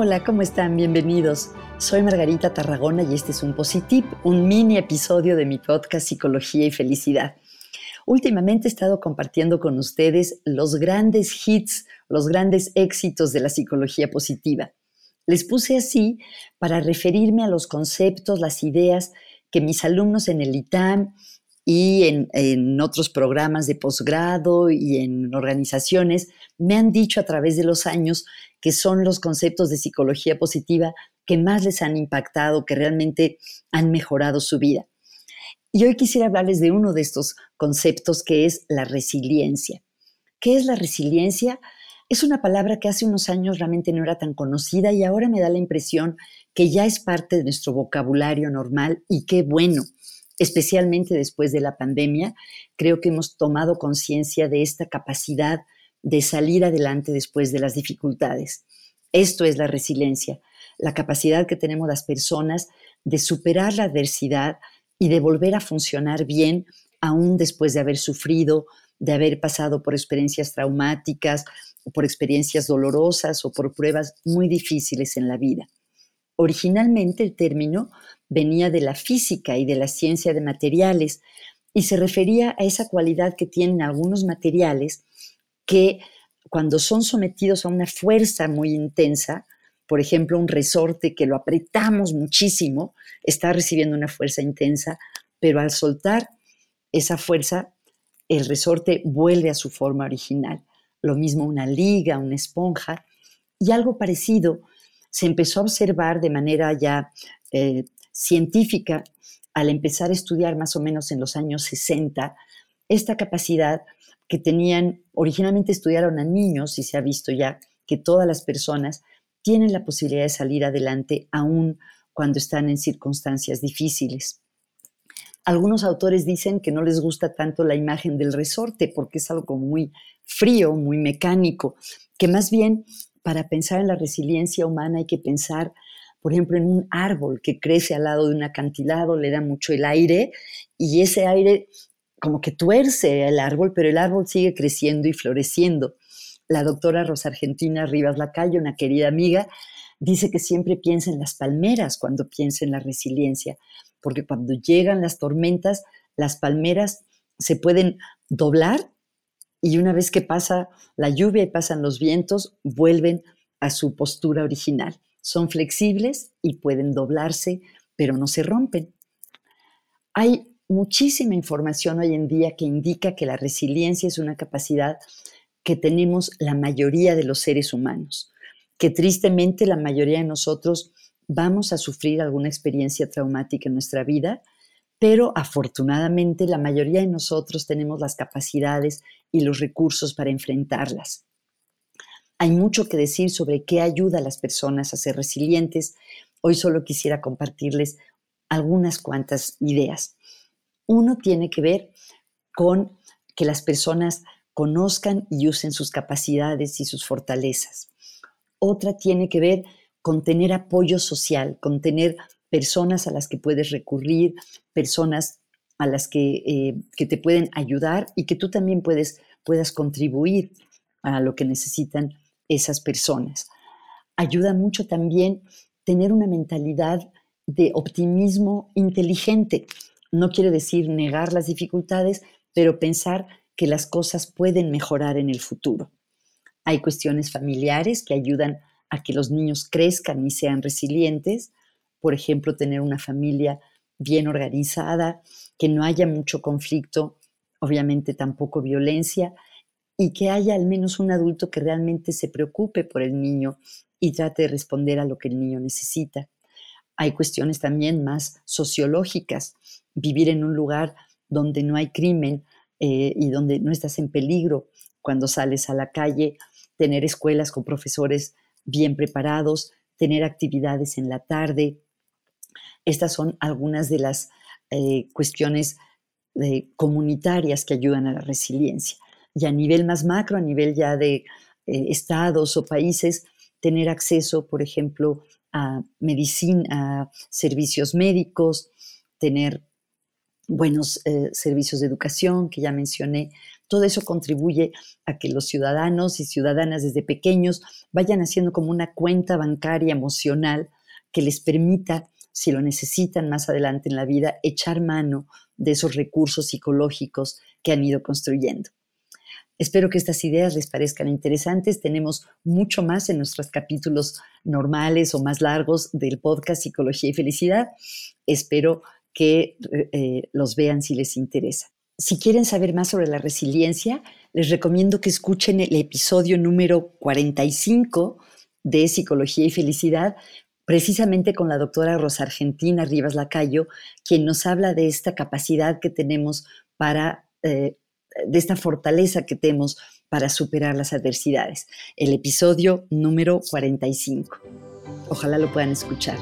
Hola, ¿cómo están? Bienvenidos. Soy Margarita Tarragona y este es un Positip, un mini episodio de mi podcast Psicología y Felicidad. Últimamente he estado compartiendo con ustedes los grandes hits, los grandes éxitos de la psicología positiva. Les puse así para referirme a los conceptos, las ideas que mis alumnos en el ITAM y en, otros programas de posgrado y en organizaciones me han dicho a través de los años que son los conceptos de psicología positiva que más les han impactado, que realmente han mejorado su vida. Y hoy quisiera hablarles de uno de estos conceptos que es la resiliencia. ¿Qué es la resiliencia? Es una palabra que hace unos años realmente no era tan conocida y ahora me da la impresión que ya es parte de nuestro vocabulario normal y qué bueno. Especialmente después de la pandemia, creo que hemos tomado conciencia de esta capacidad de salir adelante después de las dificultades. Esto es la resiliencia, la capacidad que tenemos las personas de superar la adversidad y de volver a funcionar bien aún después de haber sufrido, de haber pasado por experiencias traumáticas, por experiencias dolorosas o por pruebas muy difíciles en la vida. Originalmente el término venía de la física y de la ciencia de materiales y se refería a esa cualidad que tienen algunos materiales que cuando son sometidos a una fuerza muy intensa, por ejemplo, un resorte que lo apretamos muchísimo, está recibiendo una fuerza intensa, pero al soltar esa fuerza, el resorte vuelve a su forma original. Lo mismo una liga, una esponja, y algo parecido se empezó a observar de manera ya eh, científica al empezar a estudiar más o menos en los años 60 esta capacidad que tenían, originalmente estudiaron a niños y se ha visto ya que todas las personas tienen la posibilidad de salir adelante aún cuando están en circunstancias difíciles. Algunos autores dicen que no les gusta tanto la imagen del resorte porque es algo muy frío, muy mecánico, que más bien para pensar en la resiliencia humana hay que pensar, por ejemplo, en un árbol que crece al lado de un acantilado, le da mucho el aire y ese aire como que tuerce el árbol, pero el árbol sigue creciendo y floreciendo. La doctora Rosa Argentina Rivas Lacalle, una querida amiga, dice que siempre piensa en las palmeras cuando piensa en la resiliencia, porque cuando llegan las tormentas, las palmeras se pueden doblar y una vez que pasa la lluvia y pasan los vientos, vuelven a su postura original. Son flexibles y pueden doblarse, pero no se rompen. Hay muchísima información hoy en día que indica que la resiliencia es una capacidad que tenemos la mayoría de los seres humanos, que tristemente la mayoría de nosotros vamos a sufrir alguna experiencia traumática en nuestra vida, pero afortunadamente la mayoría de nosotros tenemos las capacidades y los recursos para enfrentarlas. Hay mucho que decir sobre qué ayuda a las personas a ser resilientes. Hoy solo quisiera compartirles algunas cuantas ideas. Uno tiene que ver con que las personas conozcan y usen sus capacidades y sus fortalezas. Otra tiene que ver con tener apoyo social, con tener personas a las que puedes recurrir, personas a las que, eh, te pueden ayudar y que tú también puedes, puedas contribuir a lo que necesitan esas personas. Ayuda mucho también tener una mentalidad de optimismo inteligente. No quiere decir negar las dificultades, pero pensar que las cosas pueden mejorar en el futuro. Hay cuestiones familiares que ayudan a que los niños crezcan y sean resilientes. Por ejemplo, tener una familia bien organizada, que no haya mucho conflicto, obviamente tampoco violencia, y que haya al menos un adulto que realmente se preocupe por el niño y trate de responder a lo que el niño necesita. Hay cuestiones también más sociológicas, vivir en un lugar donde no hay crimen eh, y donde no estás en peligro cuando sales a la calle, tener escuelas con profesores bien preparados, tener actividades en la tarde. Estas son algunas de las eh, cuestiones eh, comunitarias que ayudan a la resiliencia. Y a nivel más macro, a nivel ya de estados o países, tener acceso, por ejemplo, a medicina, a servicios médicos, tener buenos eh, servicios de educación que ya mencioné, todo eso contribuye a que los ciudadanos y ciudadanas desde pequeños vayan haciendo como una cuenta bancaria emocional que les permita, si lo necesitan más adelante en la vida, echar mano de esos recursos psicológicos que han ido construyendo. Espero que estas ideas les parezcan interesantes. Tenemos mucho más en nuestros capítulos normales o más largos del podcast Psicología y Felicidad. Espero que eh, los vean si les interesa. Si quieren saber más sobre la resiliencia, les recomiendo que escuchen el episodio número 45 de Psicología y Felicidad, precisamente con la doctora Rosa Argentina Rivas Lacayo, quien nos habla de esta capacidad que tenemos para eh, de esta fortaleza que tenemos para superar las adversidades. El episodio número 45. Ojalá lo puedan escuchar.